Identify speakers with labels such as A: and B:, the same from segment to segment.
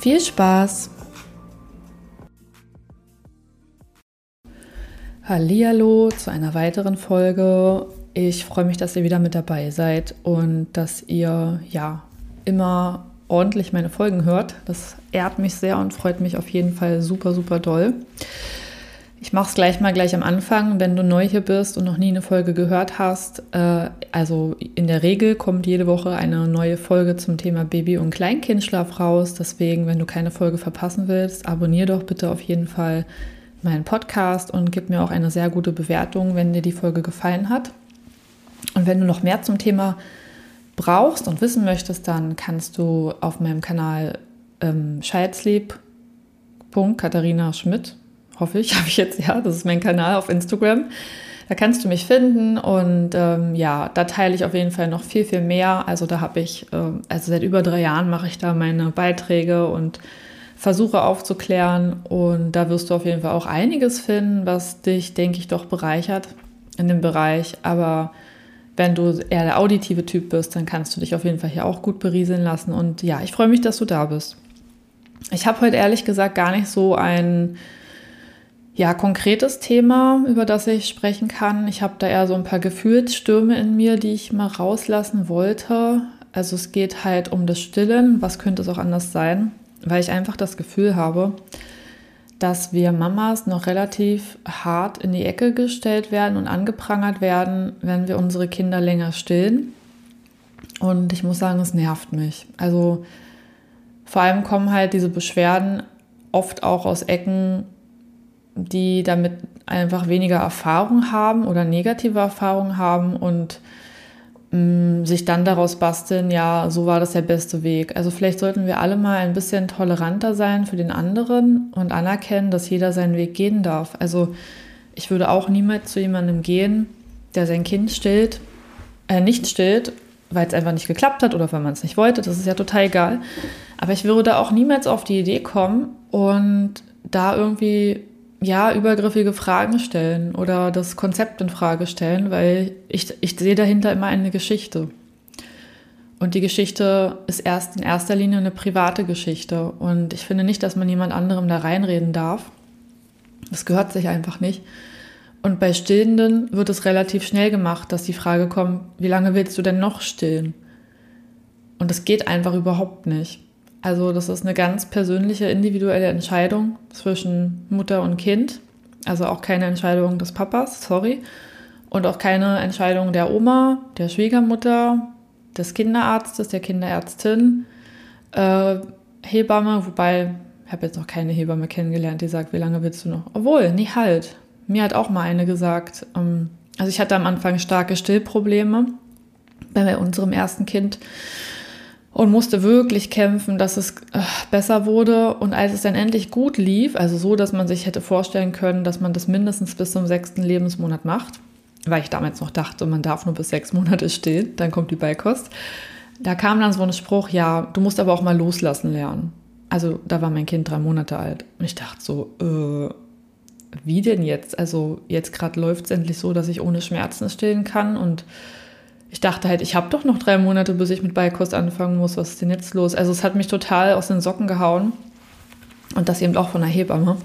A: Viel Spaß! Hallihallo zu einer weiteren Folge. Ich freue mich, dass ihr wieder mit dabei seid und dass ihr ja immer ordentlich meine Folgen hört. Das ehrt mich sehr und freut mich auf jeden Fall super, super doll. Ich mache es gleich mal gleich am Anfang, wenn du neu hier bist und noch nie eine Folge gehört hast. Äh, also in der Regel kommt jede Woche eine neue Folge zum Thema Baby- und Kleinkindschlaf raus. Deswegen, wenn du keine Folge verpassen willst, abonniere doch bitte auf jeden Fall meinen Podcast und gib mir auch eine sehr gute Bewertung, wenn dir die Folge gefallen hat. Und wenn du noch mehr zum Thema brauchst und wissen möchtest, dann kannst du auf meinem Kanal ähm, Katharina Schmidt hoffe ich, habe ich jetzt, ja, das ist mein Kanal auf Instagram. Da kannst du mich finden und ähm, ja, da teile ich auf jeden Fall noch viel, viel mehr. Also da habe ich, äh, also seit über drei Jahren mache ich da meine Beiträge und versuche aufzuklären und da wirst du auf jeden Fall auch einiges finden, was dich, denke ich, doch bereichert in dem Bereich. Aber wenn du eher der auditive Typ bist, dann kannst du dich auf jeden Fall hier auch gut berieseln lassen. Und ja, ich freue mich, dass du da bist. Ich habe heute ehrlich gesagt gar nicht so ein ja, konkretes Thema, über das ich sprechen kann. Ich habe da eher so ein paar Gefühlsstürme in mir, die ich mal rauslassen wollte. Also es geht halt um das Stillen. Was könnte es auch anders sein? Weil ich einfach das Gefühl habe, dass wir Mamas noch relativ hart in die Ecke gestellt werden und angeprangert werden, wenn wir unsere Kinder länger stillen. Und ich muss sagen, es nervt mich. Also vor allem kommen halt diese Beschwerden oft auch aus Ecken, die damit einfach weniger Erfahrung haben oder negative Erfahrungen haben und mh, mm, sich dann daraus basteln, ja, so war das der beste Weg. Also vielleicht sollten wir alle mal ein bisschen toleranter sein für den anderen und anerkennen, dass jeder seinen Weg gehen darf. Also ich würde auch niemals zu jemandem gehen, der sein Kind stillt, äh, nicht stillt, weil es einfach nicht geklappt hat oder weil man es nicht wollte. Das ist ja total egal. Aber ich würde auch niemals auf die Idee kommen und da irgendwie ja, übergriffige Fragen stellen oder das Konzept in Frage stellen, weil ich, ich sehe dahinter immer eine Geschichte. Und die Geschichte ist erst in erster Linie eine private Geschichte. Und ich finde nicht, dass man jemand anderem da reinreden darf. Das gehört sich einfach nicht. Und bei Stillenden wird es relativ schnell gemacht, dass die Frage kommt, wie lange willst du denn noch stillen? Und das geht einfach überhaupt nicht. Also das ist eine ganz persönliche, individuelle Entscheidung zwischen Mutter und Kind. Also auch keine Entscheidung des Papas, sorry. Und auch keine Entscheidung der Oma, der Schwiegermutter, des Kinderarztes, der Kinderärztin, äh, Hebamme, wobei ich habe jetzt noch keine Hebamme kennengelernt, die sagt, wie lange willst du noch? Obwohl, nie halt. Mir hat auch mal eine gesagt, ähm, also ich hatte am Anfang starke Stillprobleme bei unserem ersten Kind und musste wirklich kämpfen, dass es äh, besser wurde. Und als es dann endlich gut lief, also so, dass man sich hätte vorstellen können, dass man das mindestens bis zum sechsten Lebensmonat macht, weil ich damals noch dachte, man darf nur bis sechs Monate stehen, dann kommt die Beikost. Da kam dann so ein Spruch, ja, du musst aber auch mal loslassen lernen. Also da war mein Kind drei Monate alt. Und ich dachte so, äh, wie denn jetzt? Also jetzt gerade läuft es endlich so, dass ich ohne Schmerzen stillen kann und ich dachte halt, ich habe doch noch drei Monate, bis ich mit Beikost anfangen muss. Was ist denn jetzt los? Also es hat mich total aus den Socken gehauen. Und das eben auch von der Hebamme.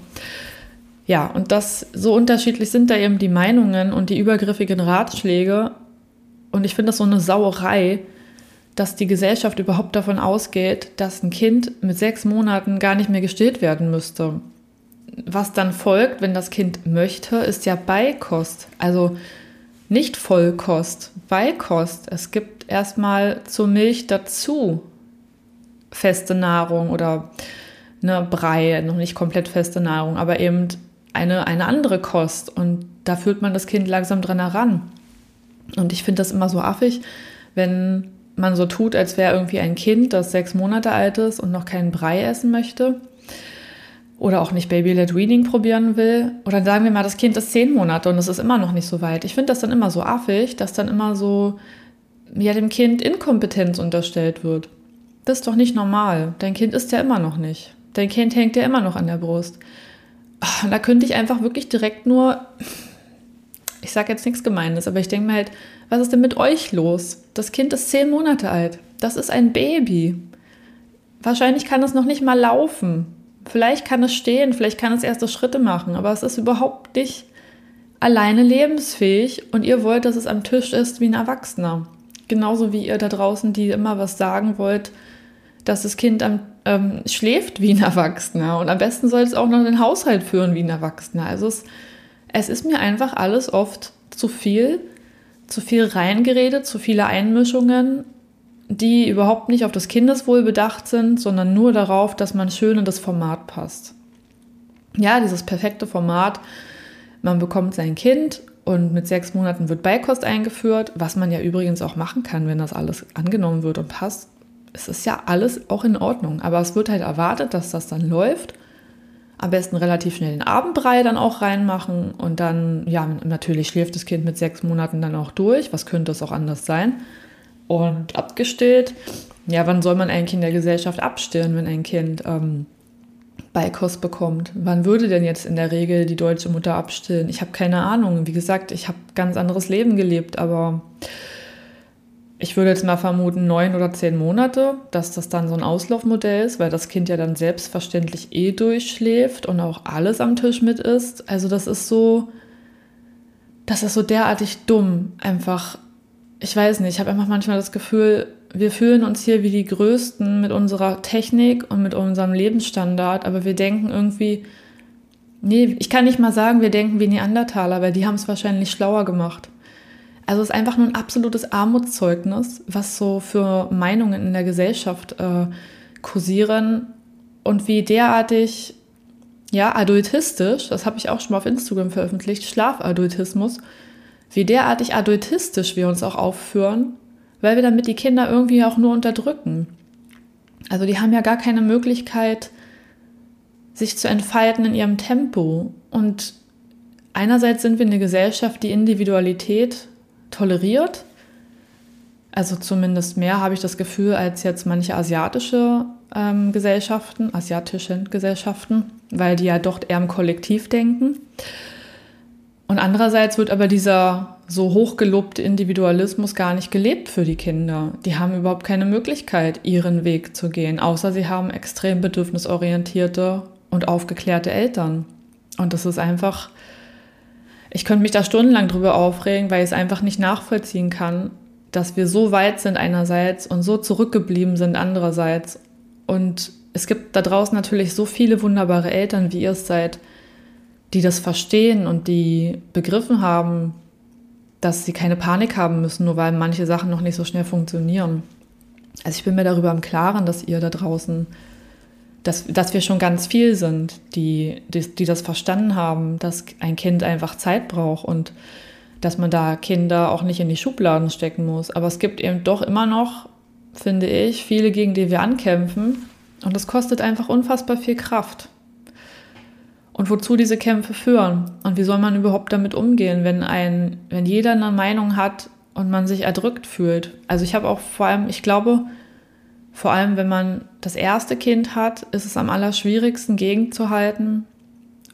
A: Ja, und das so unterschiedlich sind da eben die Meinungen und die übergriffigen Ratschläge. Und ich finde das so eine Sauerei, dass die Gesellschaft überhaupt davon ausgeht, dass ein Kind mit sechs Monaten gar nicht mehr gestillt werden müsste. Was dann folgt, wenn das Kind möchte, ist ja Beikost. Also nicht Vollkost, Beikost. Es gibt erstmal zur Milch dazu feste Nahrung oder eine Brei, noch nicht komplett feste Nahrung, aber eben eine, eine andere Kost. Und da führt man das Kind langsam dran heran. Und ich finde das immer so affig, wenn man so tut, als wäre irgendwie ein Kind, das sechs Monate alt ist und noch keinen Brei essen möchte oder auch nicht Baby-led Weaning probieren will. Oder sagen wir mal, das Kind ist zehn Monate und es ist immer noch nicht so weit. Ich finde das dann immer so affig, dass dann immer so ja, dem Kind Inkompetenz unterstellt wird. Das ist doch nicht normal. Dein Kind ist ja immer noch nicht. Dein Kind hängt ja immer noch an der Brust. Ach, da könnte ich einfach wirklich direkt nur, ich sage jetzt nichts Gemeines, aber ich denke mir halt, was ist denn mit euch los? Das Kind ist zehn Monate alt. Das ist ein Baby. Wahrscheinlich kann es noch nicht mal laufen. Vielleicht kann es stehen, vielleicht kann es erste Schritte machen, aber es ist überhaupt nicht alleine lebensfähig und ihr wollt, dass es am Tisch ist wie ein Erwachsener. Genauso wie ihr da draußen, die immer was sagen wollt, dass das Kind am, ähm, schläft wie ein Erwachsener und am besten soll es auch noch den Haushalt führen wie ein Erwachsener. Also es, es ist mir einfach alles oft zu viel, zu viel reingeredet, zu viele Einmischungen die überhaupt nicht auf das Kindeswohl bedacht sind, sondern nur darauf, dass man schön in das Format passt. Ja, dieses perfekte Format, man bekommt sein Kind und mit sechs Monaten wird Beikost eingeführt, was man ja übrigens auch machen kann, wenn das alles angenommen wird und passt. Es ist ja alles auch in Ordnung, aber es wird halt erwartet, dass das dann läuft. Am besten relativ schnell den Abendbrei dann auch reinmachen und dann, ja, natürlich schläft das Kind mit sechs Monaten dann auch durch. Was könnte es auch anders sein? Und abgestillt. Ja, wann soll man eigentlich in der Gesellschaft abstillen, wenn ein Kind ähm, Beikost bekommt? Wann würde denn jetzt in der Regel die deutsche Mutter abstillen? Ich habe keine Ahnung. Wie gesagt, ich habe ganz anderes Leben gelebt, aber ich würde jetzt mal vermuten, neun oder zehn Monate, dass das dann so ein Auslaufmodell ist, weil das Kind ja dann selbstverständlich eh durchschläft und auch alles am Tisch mit ist. Also das ist so, das ist so derartig dumm, einfach ich weiß nicht, ich habe einfach manchmal das Gefühl, wir fühlen uns hier wie die Größten mit unserer Technik und mit unserem Lebensstandard, aber wir denken irgendwie, nee, ich kann nicht mal sagen, wir denken wie Neandertaler, weil die haben es wahrscheinlich schlauer gemacht. Also es ist einfach nur ein absolutes Armutszeugnis, was so für Meinungen in der Gesellschaft äh, kursieren und wie derartig, ja, adultistisch, das habe ich auch schon mal auf Instagram veröffentlicht, Schlafadultismus, wie derartig adultistisch wir uns auch aufführen, weil wir damit die Kinder irgendwie auch nur unterdrücken. Also die haben ja gar keine Möglichkeit, sich zu entfalten in ihrem Tempo. Und einerseits sind wir eine Gesellschaft, die Individualität toleriert. Also zumindest mehr habe ich das Gefühl als jetzt manche asiatische ähm, Gesellschaften, asiatischen Gesellschaften, weil die ja dort eher im Kollektiv denken. Und andererseits wird aber dieser so hochgelobte Individualismus gar nicht gelebt für die Kinder. Die haben überhaupt keine Möglichkeit, ihren Weg zu gehen, außer sie haben extrem bedürfnisorientierte und aufgeklärte Eltern. Und das ist einfach, ich könnte mich da stundenlang drüber aufregen, weil ich es einfach nicht nachvollziehen kann, dass wir so weit sind einerseits und so zurückgeblieben sind andererseits. Und es gibt da draußen natürlich so viele wunderbare Eltern, wie ihr es seid, die das verstehen und die begriffen haben, dass sie keine Panik haben müssen, nur weil manche Sachen noch nicht so schnell funktionieren. Also ich bin mir darüber im Klaren, dass ihr da draußen, dass, dass wir schon ganz viel sind, die, die, die das verstanden haben, dass ein Kind einfach Zeit braucht und dass man da Kinder auch nicht in die Schubladen stecken muss. Aber es gibt eben doch immer noch, finde ich, viele, gegen die wir ankämpfen. Und das kostet einfach unfassbar viel Kraft und wozu diese Kämpfe führen und wie soll man überhaupt damit umgehen, wenn ein, wenn jeder eine Meinung hat und man sich erdrückt fühlt. Also ich habe auch vor allem, ich glaube, vor allem wenn man das erste Kind hat, ist es am allerschwierigsten gegenzuhalten,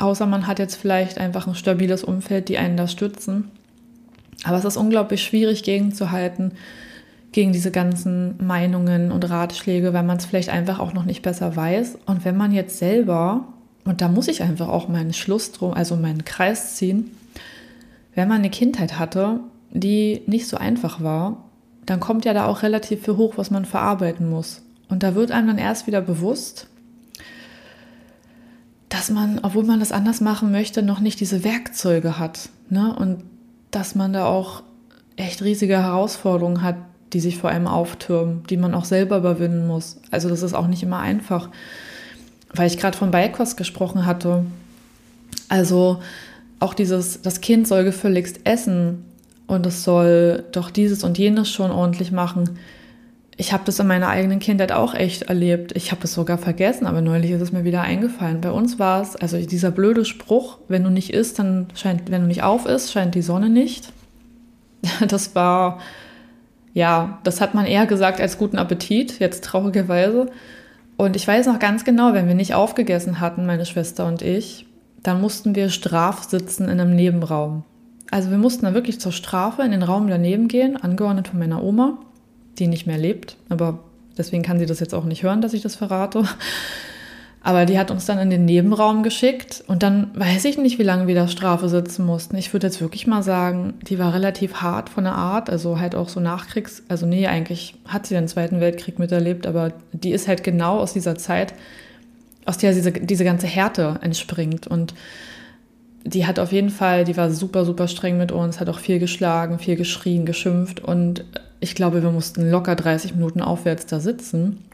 A: außer man hat jetzt vielleicht einfach ein stabiles Umfeld, die einen da stützen. Aber es ist unglaublich schwierig gegenzuhalten gegen diese ganzen Meinungen und Ratschläge, weil man es vielleicht einfach auch noch nicht besser weiß. Und wenn man jetzt selber und da muss ich einfach auch meinen Schluss drum, also meinen Kreis ziehen. Wenn man eine Kindheit hatte, die nicht so einfach war, dann kommt ja da auch relativ viel hoch, was man verarbeiten muss. Und da wird einem dann erst wieder bewusst, dass man, obwohl man das anders machen möchte, noch nicht diese Werkzeuge hat. Ne? Und dass man da auch echt riesige Herausforderungen hat, die sich vor einem auftürmen, die man auch selber überwinden muss. Also das ist auch nicht immer einfach weil ich gerade von Beikost gesprochen hatte. Also auch dieses, das Kind soll gefälligst essen und es soll doch dieses und jenes schon ordentlich machen. ich habe das in meiner eigenen Kindheit auch echt erlebt. Ich habe es sogar vergessen, aber neulich ist es mir wieder eingefallen. Bei uns war es, also dieser blöde Spruch, wenn du nicht isst, dann scheint, wenn du nicht auf isst, scheint die Sonne nicht. Das war, ja, das hat man eher gesagt als guten Appetit, jetzt traurigerweise. Und ich weiß noch ganz genau, wenn wir nicht aufgegessen hatten, meine Schwester und ich, dann mussten wir straf sitzen in einem Nebenraum. Also wir mussten dann wirklich zur Strafe in den Raum daneben gehen, angeordnet von meiner Oma die nicht mehr lebt. Aber deswegen kann sie das jetzt auch nicht hören, dass ich das verrate. Aber die hat uns dann in den Nebenraum geschickt und dann weiß ich nicht, wie lange wir da Strafe sitzen mussten. Ich würde jetzt wirklich mal sagen, die war relativ hart von der Art, also halt auch so Nachkriegs-, also nee, eigentlich hat sie den Zweiten Weltkrieg miterlebt, aber die ist halt genau aus dieser Zeit, aus der diese, diese ganze Härte entspringt und die hat auf jeden Fall, die war super, super streng mit uns, hat auch viel geschlagen, viel geschrien, geschimpft und ich glaube, wir mussten locker 30 Minuten aufwärts da sitzen.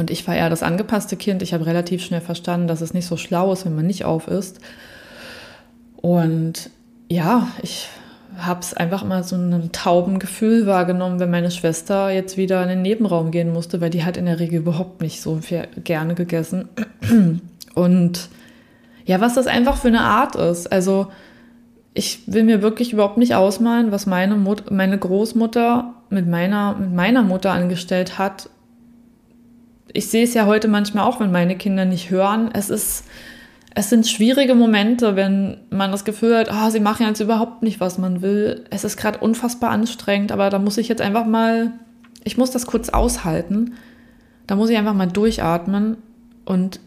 A: Und ich war eher das angepasste Kind. Ich habe relativ schnell verstanden, dass es nicht so schlau ist, wenn man nicht auf ist. Und ja, ich habe es einfach mal so ein tauben Gefühl wahrgenommen, wenn meine Schwester jetzt wieder in den Nebenraum gehen musste, weil die hat in der Regel überhaupt nicht so gerne gegessen. Und ja, was das einfach für eine Art ist. Also ich will mir wirklich überhaupt nicht ausmalen, was meine, Mut meine Großmutter mit meiner, mit meiner Mutter angestellt hat. Ich sehe es ja heute manchmal auch, wenn meine Kinder nicht hören. Es ist, es sind schwierige Momente, wenn man das Gefühl hat, oh, sie machen jetzt überhaupt nicht, was man will. Es ist gerade unfassbar anstrengend, aber da muss ich jetzt einfach mal, ich muss das kurz aushalten. Da muss ich einfach mal durchatmen und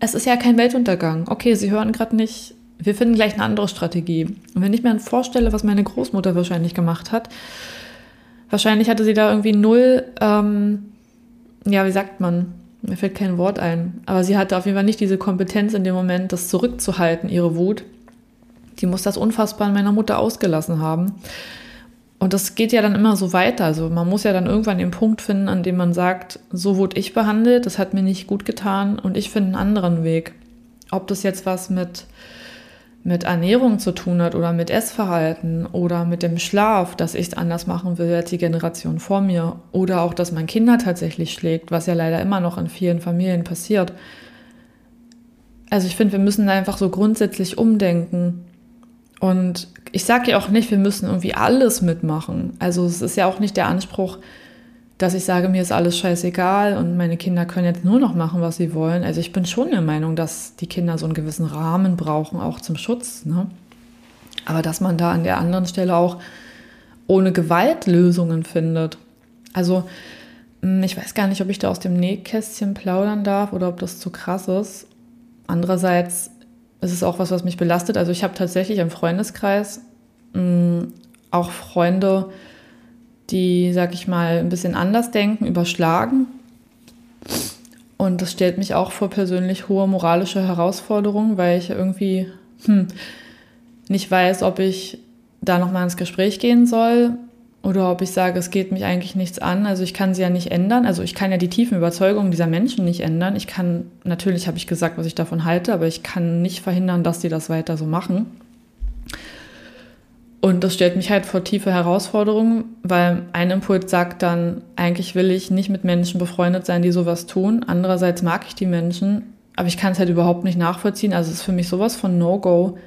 A: es ist ja kein Weltuntergang. Okay, sie hören gerade nicht, wir finden gleich eine andere Strategie. Und wenn ich mir dann vorstelle, was meine Großmutter wahrscheinlich gemacht hat, wahrscheinlich hatte sie da irgendwie null, ähm, ja, wie sagt man? Mir fällt kein Wort ein. Aber sie hatte auf jeden Fall nicht diese Kompetenz in dem Moment, das zurückzuhalten, ihre Wut. Die muss das unfassbar an meiner Mutter ausgelassen haben. Und das geht ja dann immer so weiter. Also man muss ja dann irgendwann den Punkt finden, an dem man sagt, so wurde ich behandelt, das hat mir nicht gut getan und ich finde einen anderen Weg. Ob das jetzt was mit mit Ernährung zu tun hat oder mit Essverhalten oder mit dem Schlaf, dass ich es anders machen will als die Generation vor mir oder auch, dass man Kinder tatsächlich schlägt, was ja leider immer noch in vielen Familien passiert. Also ich finde, wir müssen einfach so grundsätzlich umdenken. Und ich sage ja auch nicht, wir müssen irgendwie alles mitmachen. Also es ist ja auch nicht der Anspruch, dass ich sage, mir ist alles scheißegal und meine Kinder können jetzt nur noch machen, was sie wollen. Also ich bin schon der Meinung, dass die Kinder so einen gewissen Rahmen brauchen, auch zum Schutz. Ne? Aber dass man da an der anderen Stelle auch ohne Gewalt Lösungen findet. Also hm, ich weiß gar nicht, ob ich da aus dem Nähkästchen plaudern darf oder ob das zu krass ist. Andererseits ist es auch was, was mich belastet. Also ich habe tatsächlich im Freundeskreis mh, hm, auch Freunde, die, sag ich mal, ein bisschen anders denken, überschlagen. Und das stellt mich auch vor persönlich hohe moralische Herausforderungen, weil ich irgendwie hm, nicht weiß, ob ich da nochmal ins Gespräch gehen soll oder ob ich sage, es geht mich eigentlich nichts an. Also ich kann sie ja nicht ändern. Also ich kann ja die tiefen Überzeugungen dieser Menschen nicht ändern. Ich kann, natürlich habe ich gesagt, was ich davon halte, aber ich kann nicht verhindern, dass die das weiter so machen. Und das stellt mich halt vor tiefe Herausforderungen, weil ein Impuls sagt dann, eigentlich will ich nicht mit Menschen befreundet sein, die sowas tun. Andererseits mag ich die Menschen, aber ich kann es halt überhaupt nicht nachvollziehen. Also es ist für mich sowas von No-Go.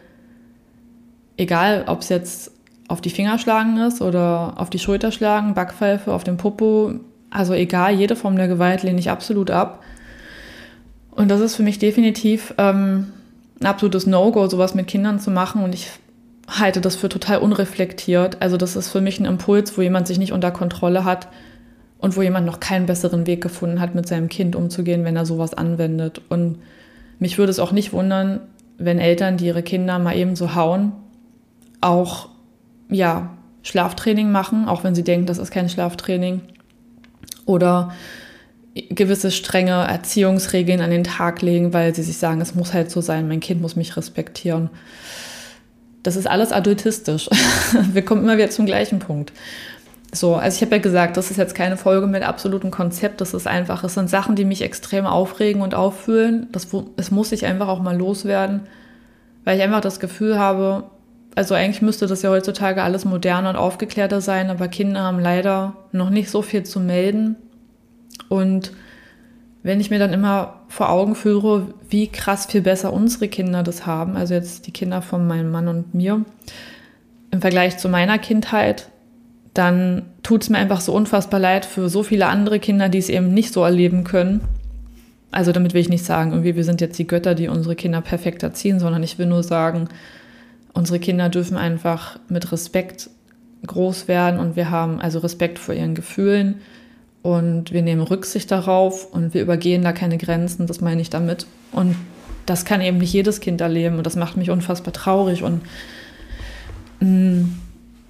A: Egal, ob es jetzt auf die Finger schlagen ist oder auf die Schulter schlagen, Backpfeife, auf den Popo. Also egal, jede Form der Gewalt lehne ich absolut ab. Und das ist für mich definitiv ähm, ein absolutes No-Go, sowas mit Kindern zu machen. Und ich halte das für total unreflektiert. Also das ist für mich ein Impuls, wo jemand sich nicht unter Kontrolle hat und wo jemand noch keinen besseren Weg gefunden hat, mit seinem Kind umzugehen, wenn er sowas anwendet. Und mich würde es auch nicht wundern, wenn Eltern, die ihre Kinder mal eben so hauen, auch ja, Schlaftraining machen, auch wenn sie denken, das ist kein Schlaftraining. Oder gewisse strenge Erziehungsregeln an den Tag legen, weil sie sich sagen, es muss halt so sein, mein Kind muss mich respektieren. Das ist alles adultistisch. Wir kommen immer wieder zum gleichen Punkt. So, also ich habe ja gesagt, das ist jetzt keine Folge mit absolutem Konzept, das ist einfach, es sind Sachen, die mich extrem aufregen und auffühlen. Das, es muss sich einfach auch mal loswerden, weil ich einfach das Gefühl habe, Also eigentlich müsste das ja heutzutage alles moderner und aufgeklärter sein, aber Kinder haben leider noch nicht so viel zu melden. Und wenn ich mir dann immer vor Augen führe, wie krass viel besser unsere Kinder das haben, also jetzt die Kinder von meinem Mann und mir, im Vergleich zu meiner Kindheit, dann tut es mir einfach so unfassbar leid für so viele andere Kinder, die es eben nicht so erleben können. Also damit will ich nicht sagen, irgendwie wir sind jetzt die Götter, die unsere Kinder perfekt erziehen, sondern ich will nur sagen, unsere Kinder dürfen einfach mit Respekt groß werden und wir haben also Respekt vor ihren Gefühlen und wir nehmen Rücksicht darauf und wir übergehen da keine Grenzen, das meine ich damit. Und das kann eben nicht jedes Kind erleben und das macht mich unfassbar traurig und mh, mm,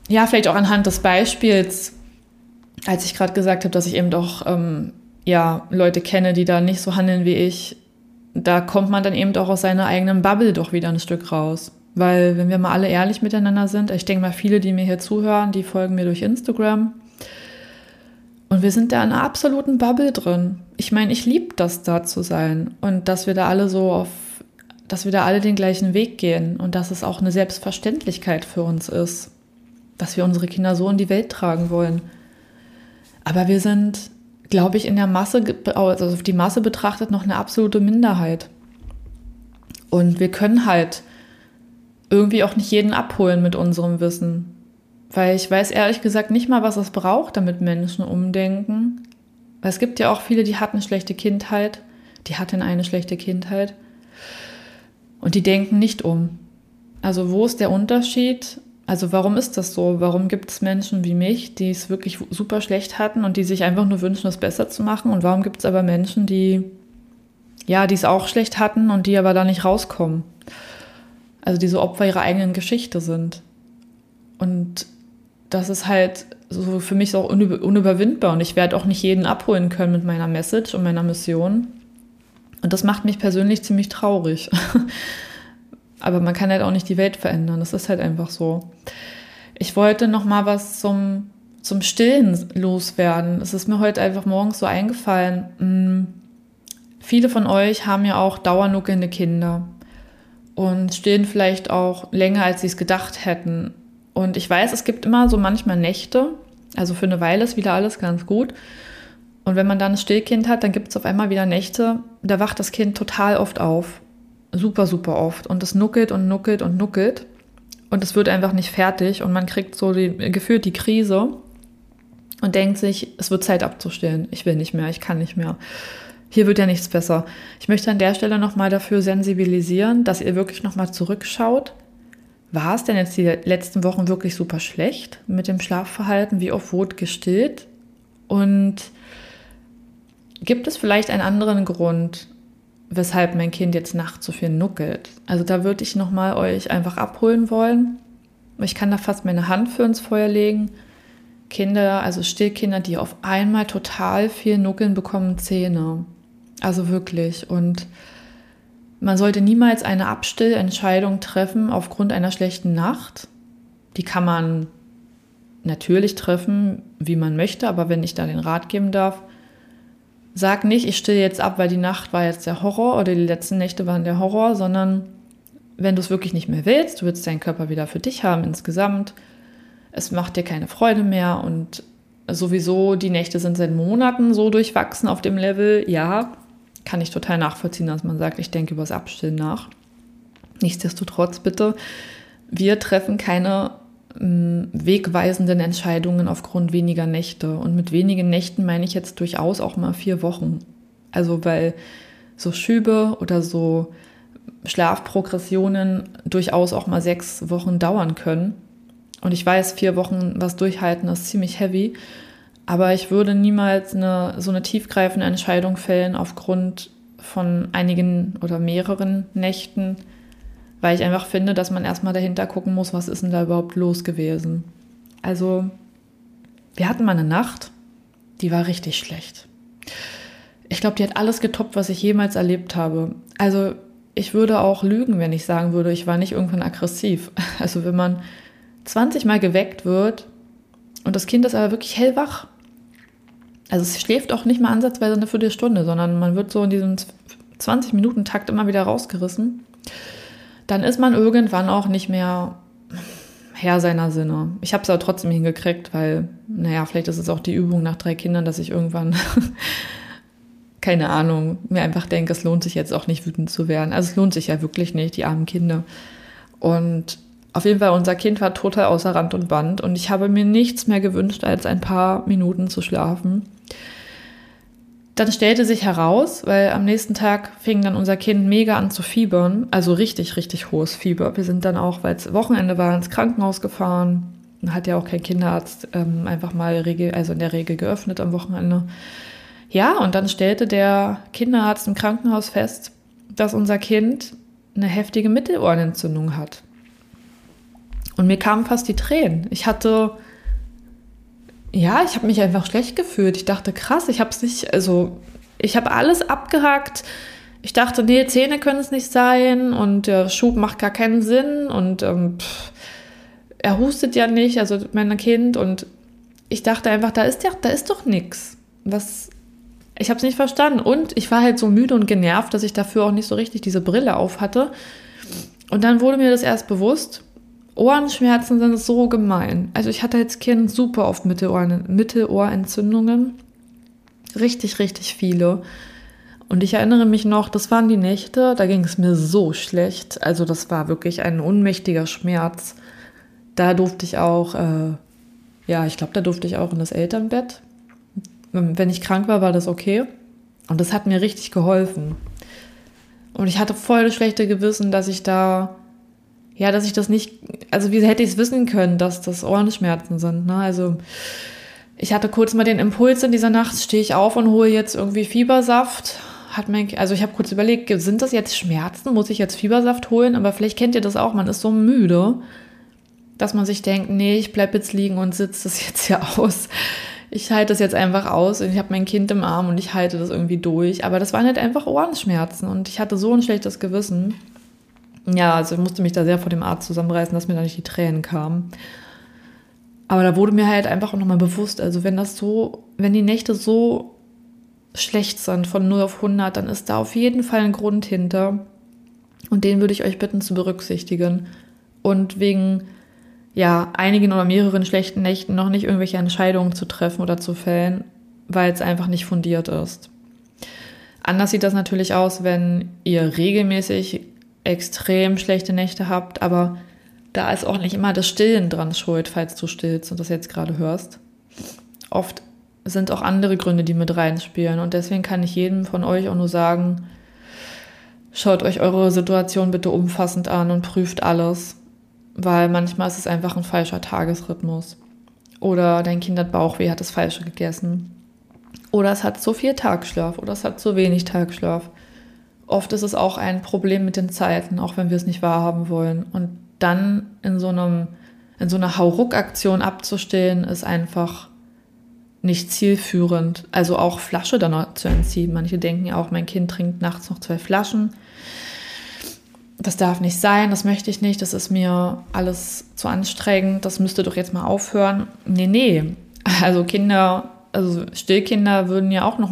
A: ja, vielleicht auch anhand des Beispiels, als ich gerade gesagt habe, dass ich eben doch ähm, ja, Leute kenne, die da nicht so handeln wie ich, da kommt man dann eben auch aus seiner eigenen Bubble doch wieder ein Stück raus. Weil, wenn wir mal alle ehrlich miteinander sind, ich denke mal, viele, die mir hier zuhören, die folgen mir durch Instagram. Und wir sind da in einer absoluten Bubble drin. Ich meine, ich liebe das, da zu sein. Und dass wir da alle so auf, dass wir da alle den gleichen Weg gehen. Und dass es auch eine Selbstverständlichkeit für uns ist dass wir unsere Kinder so in die Welt tragen wollen. Aber wir sind, glaube ich, in der Masse, also auf die Masse betrachtet, noch eine absolute Minderheit. Und wir können halt irgendwie auch nicht jeden abholen mit unserem Wissen. Weil ich weiß ehrlich gesagt nicht mal, was es braucht, damit Menschen umdenken. Weil es gibt ja auch viele, die hatten eine schlechte Kindheit, die hatten eine schlechte Kindheit und die denken nicht um. Also wo ist der Unterschied also warum ist das so? Warum gibt es Menschen wie mich, die es wirklich super schlecht hatten und die sich einfach nur wünschen, es besser zu machen? Und warum gibt es aber Menschen, die ja, die es auch schlecht hatten und die aber da nicht rauskommen? Also diese Opfer ihrer eigenen Geschichte sind. Und das ist halt so für mich so unüberwindbar und ich werde auch nicht jeden abholen können mit meiner Message und meiner Mission. Und das macht mich persönlich ziemlich traurig. Aber man kann halt auch nicht die Welt verändern. Das ist halt einfach so. Ich wollte noch mal was zum, zum Stillen loswerden. Es ist mir heute einfach morgens so eingefallen. Hm, viele von euch haben ja auch dauernuckelnde Kinder und stillen vielleicht auch länger, als sie es gedacht hätten. Und ich weiß, es gibt immer so manchmal Nächte. Also für eine Weile ist wieder alles ganz gut. Und wenn man dann ein Stillkind hat, dann gibt es auf einmal wieder Nächte, da wacht das Kind total oft auf super, super oft. Und es nuckelt und nuckelt und nuckelt. Und es wird einfach nicht fertig. Und man kriegt so die, gefühlt die Krise und denkt sich, es wird Zeit abzustellen. Ich will nicht mehr, ich kann nicht mehr. Hier wird ja nichts besser. Ich möchte an der Stelle nochmal dafür sensibilisieren, dass ihr wirklich nochmal zurückschaut. War es denn jetzt die letzten Wochen wirklich super schlecht mit dem Schlafverhalten? Wie oft wurde gestillt? Und gibt es vielleicht einen anderen Grund, weshalb mein Kind jetzt nachts so viel nuckelt. Also da würde ich nochmal euch einfach abholen wollen. Ich kann da fast meine Hand für ins Feuer legen. Kinder, also Stillkinder, die auf einmal total viel nuckeln, bekommen Zähne. Also wirklich. Und man sollte niemals eine Abstillentscheidung treffen aufgrund einer schlechten Nacht. Die kann man natürlich treffen, wie man möchte, aber wenn ich da den Rat geben darf, sag nicht, ich stille jetzt ab, weil die Nacht war jetzt der Horror oder die letzten Nächte waren der Horror, sondern wenn du es wirklich nicht mehr willst, du willst deinen Körper wieder für dich haben insgesamt, es macht dir keine Freude mehr und sowieso die Nächte sind seit Monaten so durchwachsen auf dem Level, ja, kann ich total nachvollziehen, dass man sagt, ich denke über das Abstillen nach. Nichtsdestotrotz bitte, wir treffen keine wegweisenden Entscheidungen aufgrund weniger Nächte. Und mit wenigen Nächten meine ich jetzt durchaus auch mal vier Wochen. Also weil so Schübe oder so Schlafprogressionen durchaus auch mal sechs Wochen dauern können. Und ich weiß, vier Wochen was durchhalten ist ziemlich heavy. Aber ich würde niemals eine, so eine tiefgreifende Entscheidung fällen aufgrund von einigen oder mehreren Nächten, weil ich einfach finde, dass man erstmal dahinter gucken muss, was ist denn da überhaupt los gewesen. Also, wir hatten mal eine Nacht, die war richtig schlecht. Ich glaube, die hat alles getoppt, was ich jemals erlebt habe. Also, ich würde auch lügen, wenn ich sagen würde, ich war nicht irgendwann aggressiv. Also, wenn man 20 Mal geweckt wird und das Kind ist aber wirklich hellwach, also es schläft auch nicht mal ansatzweise eine Viertelstunde, sondern man wird so in diesem 20-Minuten-Takt immer wieder rausgerissen dann ist man irgendwann auch nicht mehr, Herr seiner Sinne. Ich habe es aber trotzdem hingekriegt, weil, naja, vielleicht ist es auch die Übung nach drei Kindern, dass ich irgendwann, keine Ahnung, mir einfach denke, es lohnt sich jetzt auch nicht wütend zu werden. Also es lohnt sich ja wirklich nicht, die armen Kinder. Und auf jeden Fall, unser Kind war total außer Rand und Band und ich habe mir nichts mehr gewünscht, als ein paar Minuten zu schlafen. Dann stellte sich heraus, weil am nächsten Tag fing dann unser Kind mega an zu fiebern, also richtig, richtig hohes Fieber. Wir sind dann auch, weil es Wochenende war, ins Krankenhaus gefahren. Hat ja auch kein Kinderarzt ähm, einfach mal regel, also in der Regel geöffnet am Wochenende. Ja, und dann stellte der Kinderarzt im Krankenhaus fest, dass unser Kind eine heftige Mittelohrenentzündung hat. Und mir kamen fast die Tränen. Ich hatte, ja, ich habe mich einfach schlecht gefühlt. Ich dachte, krass, ich habe es nicht, also ich habe alles abgehakt. Ich dachte, nee, Zähne können es nicht sein und der Schub macht gar keinen Sinn und ähm, pff, er hustet ja nicht, also mein Kind und ich dachte einfach, da ist ja, da ist doch nichts. Was ich habe es nicht verstanden und ich war halt so müde und genervt, dass ich dafür auch nicht so richtig diese Brille auf hatte. Und dann wurde mir das erst bewusst, Ohrenschmerzen sind so gemein. Also ich hatte als Kind super oft Mittelohren, Mittelohrentzündungen. Richtig, richtig viele. Und ich erinnere mich noch, das waren die Nächte, da ging es mir so schlecht. Also das war wirklich ein unmächtiger Schmerz. Da durfte ich auch, äh, ja, ich glaube, da durfte ich auch in das Elternbett. Wenn ich krank war, war das okay. Und das hat mir richtig geholfen. Und ich hatte voll das schlechte Gewissen, dass ich da ja, dass ich das nicht, also wie hätte ich es wissen können, dass das Ohrenschmerzen sind. Ne? Also ich hatte kurz mal den Impuls in dieser Nacht, stehe ich auf und hole jetzt irgendwie Fiebersaft. Hat mein, also ich habe kurz überlegt, sind das jetzt Schmerzen? Muss ich jetzt Fiebersaft holen? Aber vielleicht kennt ihr das auch, man ist so müde, dass man sich denkt, nee, ich bleib jetzt liegen und sitze das jetzt hier aus. Ich halte das jetzt einfach aus und ich habe mein Kind im Arm und ich halte das irgendwie durch. Aber das waren halt einfach Ohrenschmerzen und ich hatte so ein schlechtes Gewissen. Ja, also ich musste mich da sehr vor dem Arzt zusammenreißen, dass mir da nicht die Tränen kamen. Aber da wurde mir halt einfach auch nochmal bewusst, also wenn das so, wenn die Nächte so schlecht sind von 0 auf 100, dann ist da auf jeden Fall ein Grund hinter. Und den würde ich euch bitten zu berücksichtigen. Und wegen, ja, einigen oder mehreren schlechten Nächten noch nicht irgendwelche Entscheidungen zu treffen oder zu fällen, weil es einfach nicht fundiert ist. Anders sieht das natürlich aus, wenn ihr regelmäßig extrem schlechte Nächte habt, aber da ist auch nicht immer das Stillen dran schuld, falls du stillst und das jetzt gerade hörst. Oft sind auch andere Gründe, die mit reinspielen und deswegen kann ich jedem von euch auch nur sagen, schaut euch eure Situation bitte umfassend an und prüft alles, weil manchmal ist es einfach ein falscher Tagesrhythmus. Oder dein Kind hat Bauchweh, hat das Falsche gegessen. Oder es hat zu viel Tagschlaf oder es hat zu wenig Tagschlaf oft ist es auch ein Problem mit den Zeiten, auch wenn wir es nicht wahrhaben wollen. Und dann in so einem, in so einer Hauruck-Aktion abzustehen, ist einfach nicht zielführend. Also auch Flasche dann zu entziehen. Manche denken ja auch, mein Kind trinkt nachts noch zwei Flaschen. Das darf nicht sein, das möchte ich nicht, das ist mir alles zu anstrengend, das müsste doch jetzt mal aufhören. Nee, nee. Also Kinder, also Stillkinder würden ja auch noch,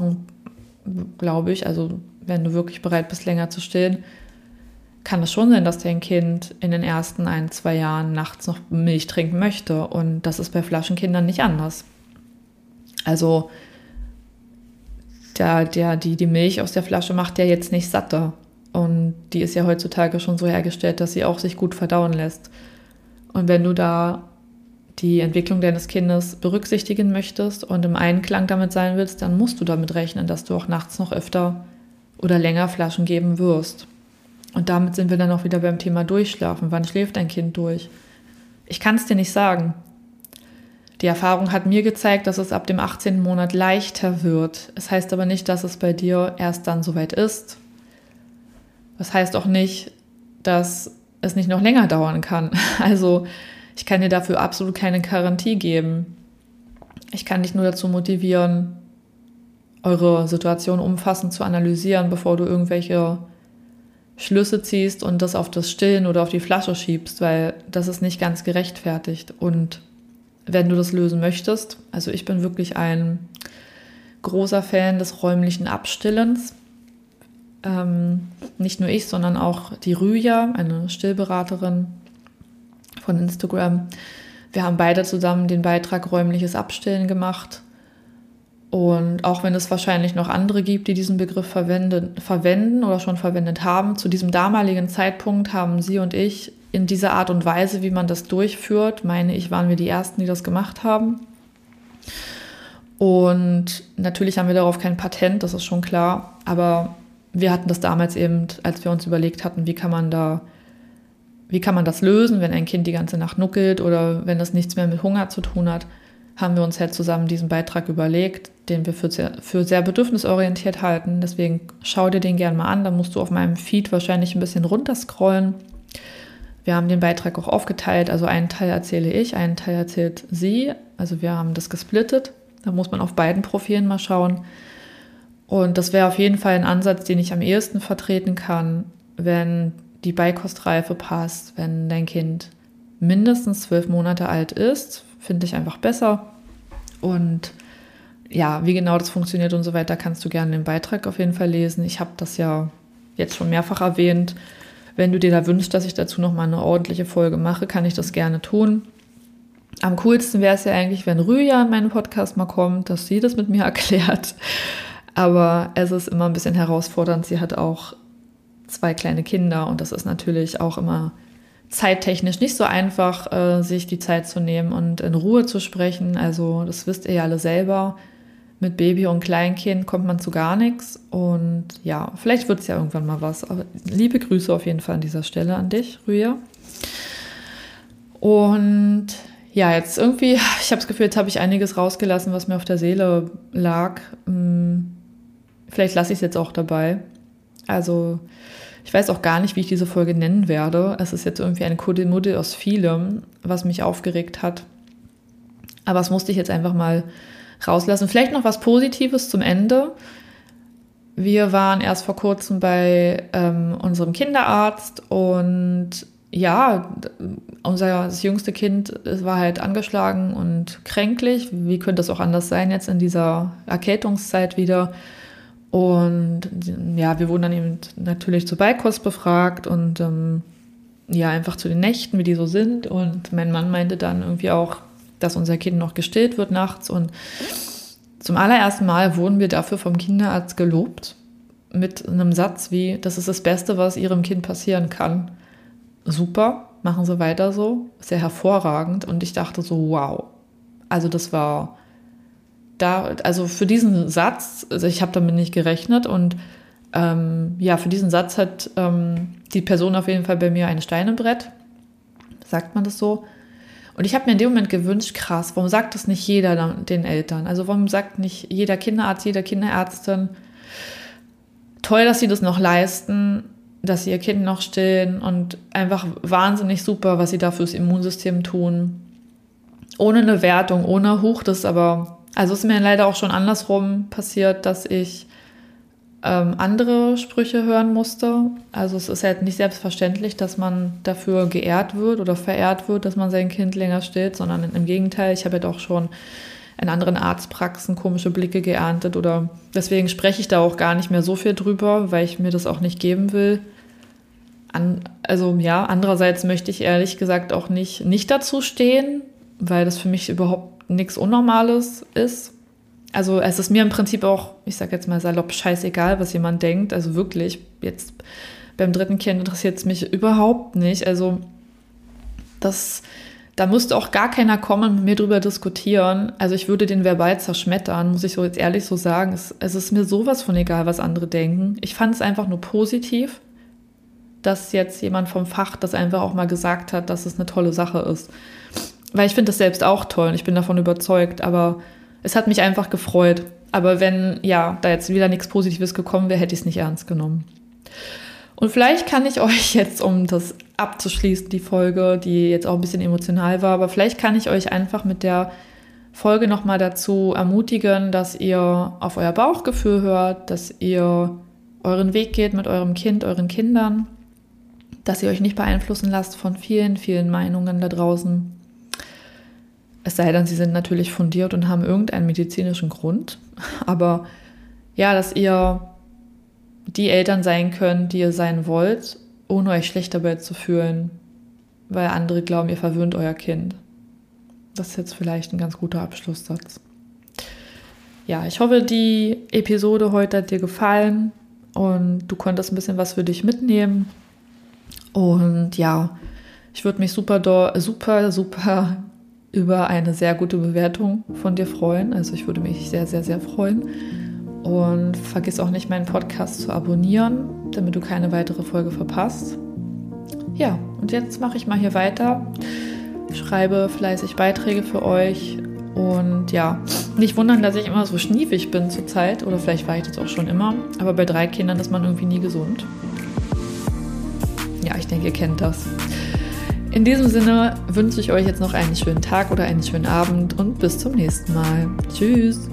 A: glaube ich, also wenn du wirklich bereit bist, länger zu stillen, kann es schon sein, dass dein Kind in den ersten ein, zwei Jahren nachts noch Milch trinken möchte. Und das ist bei Flaschenkindern nicht anders. Also der, der, die, die Milch aus der Flasche macht ja jetzt nicht satter. Und die ist ja heutzutage schon so hergestellt, dass sie auch sich gut verdauen lässt. Und wenn du da die Entwicklung deines Kindes berücksichtigen möchtest und im Einklang damit sein willst, dann musst du damit rechnen, dass du auch nachts noch öfter oder länger Flaschen geben wirst. Und damit sind wir dann auch wieder beim Thema Durchschlafen. Wann schläft dein Kind durch? Ich kann es dir nicht sagen. Die Erfahrung hat mir gezeigt, dass es ab dem 18. Monat leichter wird. Es heißt aber nicht, dass es bei dir erst dann soweit ist. Das heißt auch nicht, dass es nicht noch länger dauern kann. Also ich kann dir dafür absolut keine Garantie geben. Ich kann dich nur dazu motivieren, eure Situation umfassend zu analysieren, bevor du irgendwelche Schlüsse ziehst und das auf das Stillen oder auf die Flasche schiebst, weil das ist nicht ganz gerechtfertigt. Und wenn du das lösen möchtest, also ich bin wirklich ein großer Fan des räumlichen Abstillens. Ähm, nicht nur ich, sondern auch die Rüja, eine Stillberaterin von Instagram. Wir haben beide zusammen den Beitrag räumliches Abstillen gemacht. Und auch wenn es wahrscheinlich noch andere gibt, die diesen Begriff verwenden, verwenden oder schon verwendet haben, zu diesem damaligen Zeitpunkt haben sie und ich in dieser Art und Weise, wie man das durchführt, meine ich, waren wir die Ersten, die das gemacht haben. Und natürlich haben wir darauf kein Patent, das ist schon klar. Aber wir hatten das damals eben, als wir uns überlegt hatten, wie kann man da, wie kann man das lösen, wenn ein Kind die ganze Nacht nuckelt oder wenn das nichts mehr mit Hunger zu tun hat, haben wir uns halt zusammen diesen Beitrag überlegt, den wir für sehr, für sehr bedürfnisorientiert halten. Deswegen schau dir den gerne mal an. Da musst du auf meinem Feed wahrscheinlich ein bisschen runterscrollen. Wir haben den Beitrag auch aufgeteilt. Also einen Teil erzähle ich, einen Teil erzählt sie. Also wir haben das gesplittet. Da muss man auf beiden Profilen mal schauen. Und das wäre auf jeden Fall ein Ansatz, den ich am ehesten vertreten kann, wenn die Beikostreife passt, wenn dein Kind mindestens zwölf Monate alt ist, finde ich einfach besser. Und ja, wie genau das funktioniert und so weiter, kannst du gerne den Beitrag auf jeden Fall lesen. Ich habe das ja jetzt schon mehrfach erwähnt. Wenn du dir da wünschst, dass ich dazu nochmal eine ordentliche Folge mache, kann ich das gerne tun. Am coolsten wäre es ja eigentlich, wenn Rüja in meinen Podcast mal kommt, dass sie das mit mir erklärt. Aber es ist immer ein bisschen herausfordernd. Sie hat auch zwei kleine Kinder und das ist natürlich auch immer zeittechnisch nicht so einfach, äh, sich die Zeit zu nehmen und in Ruhe zu sprechen. Also das wisst ihr ja alle selber. Mit Baby und Kleinkind kommt man zu gar nichts. Und ja, vielleicht wird es ja irgendwann mal was. Aber liebe Grüße auf jeden Fall an dieser Stelle an dich, Rüya. Und ja, jetzt irgendwie, ich habe das Gefühl, jetzt habe ich einiges rausgelassen, was mir auf der Seele lag. Hm, vielleicht lasse ich es jetzt auch dabei. Also ich weiß auch gar nicht, wie ich diese Folge nennen werde. Es ist jetzt irgendwie ein Kuddelmuddel aus vielem, was mich aufgeregt hat. Aber es musste ich jetzt einfach mal rauslassen. Vielleicht noch was Positives zum Ende. Wir waren erst vor kurzem bei ähm, unserem Kinderarzt und ja, unser das jüngste Kind war halt angeschlagen und kränklich. Wie könnte es auch anders sein jetzt in dieser Erkältungszeit wieder? Und ja, wir wurden dann eben natürlich zur Beikost befragt und ähm, ja, einfach zu den Nächten, wie die so sind. Und mein Mann meinte dann irgendwie auch, dass unser Kind noch gestillt wird nachts. Und zum allerersten Mal wurden wir dafür vom Kinderarzt gelobt mit einem Satz wie, das ist das Beste, was ihrem Kind passieren kann. Super, machen Sie weiter so. Sehr hervorragend. Und ich dachte so, wow. Also das war da, also für diesen Satz, also ich habe damit nicht gerechnet und ähm, ja, für diesen Satz hat ähm, die Person auf jeden Fall bei mir ein Stein im Brett. Sagt man das so? Und ich habe mir in dem Moment gewünscht, krass, warum sagt das nicht jeder den Eltern? Also warum sagt nicht jeder Kinderarzt, jeder Kinderärztin, toll, dass sie das noch leisten, dass sie ihr Kind noch stillen und einfach wahnsinnig super, was sie da fürs Immunsystem tun. Ohne eine Wertung, ohne Huch, das ist aber also ist mir leider auch schon andersrum passiert, dass ich ähm, andere Sprüche hören musste. Also es ist halt nicht selbstverständlich, dass man dafür geehrt wird oder verehrt wird, dass man sein Kind länger stillt, sondern im Gegenteil, ich habe halt auch schon in anderen Arztpraxen komische Blicke geerntet oder deswegen spreche ich da auch gar nicht mehr so viel drüber, weil ich mir das auch nicht geben will. An, also ja, andererseits möchte ich ehrlich gesagt auch nicht, nicht dazu stehen, weil das für mich überhaupt nichts Unnormales ist. Also es ist mir im Prinzip auch, ich sage jetzt mal salopp, scheißegal, was jemand denkt. Also wirklich, jetzt beim dritten Kind interessiert es mich überhaupt nicht. Also das, da müsste auch gar keiner kommen und mit mir drüber diskutieren. Also ich würde den verbal zerschmettern, muss ich so jetzt ehrlich so sagen. Es, es ist mir sowas von egal, was andere denken. Ich fand es einfach nur positiv, dass jetzt jemand vom Fach das einfach auch mal gesagt hat, dass es eine tolle Sache ist. Weil ich finde das selbst auch toll und ich bin davon überzeugt, aber es hat mich einfach gefreut. Aber wenn, ja, da jetzt wieder nichts Positives gekommen wäre, hätte ich es nicht ernst genommen. Und vielleicht kann ich euch jetzt, um das abzuschließen, die Folge, die jetzt auch ein bisschen emotional war, aber vielleicht kann ich euch einfach mit der Folge nochmal dazu ermutigen, dass ihr auf euer Bauchgefühl hört, dass ihr euren Weg geht mit eurem Kind, euren Kindern, dass ihr euch nicht beeinflussen lasst von vielen, vielen Meinungen da draußen, es sei denn, sie sind natürlich fundiert und haben irgendeinen medizinischen Grund. Aber ja, dass ihr die Eltern sein könnt, die ihr sein wollt, ohne euch schlecht dabei zu fühlen. weil andere glauben, ihr verwöhnt euer Kind. Das ist jetzt vielleicht ein ganz guter Abschlusssatz. Ja, ich hoffe, die Episode heute hat dir gefallen und du konntest ein bisschen was für dich mitnehmen. Und ja, ich würde mich super, super, super über eine sehr gute Bewertung von dir freuen. Also ich würde mich sehr, sehr, sehr freuen. Und vergiss auch nicht, meinen Podcast zu abonnieren, damit du keine weitere Folge verpasst. Ja, und jetzt mache ich mal hier weiter. Schreibe fleißig Beiträge für euch. Und ja, nicht wundern, dass ich immer so schniefig bin zurzeit. Oder vielleicht war ich das auch schon immer. Aber bei drei Kindern ist man irgendwie nie gesund. Ja, ich denke, ihr kennt das. In diesem Sinne wünsche ich euch jetzt noch einen schönen Tag oder einen schönen Abend und bis zum nächsten Mal. Tschüss.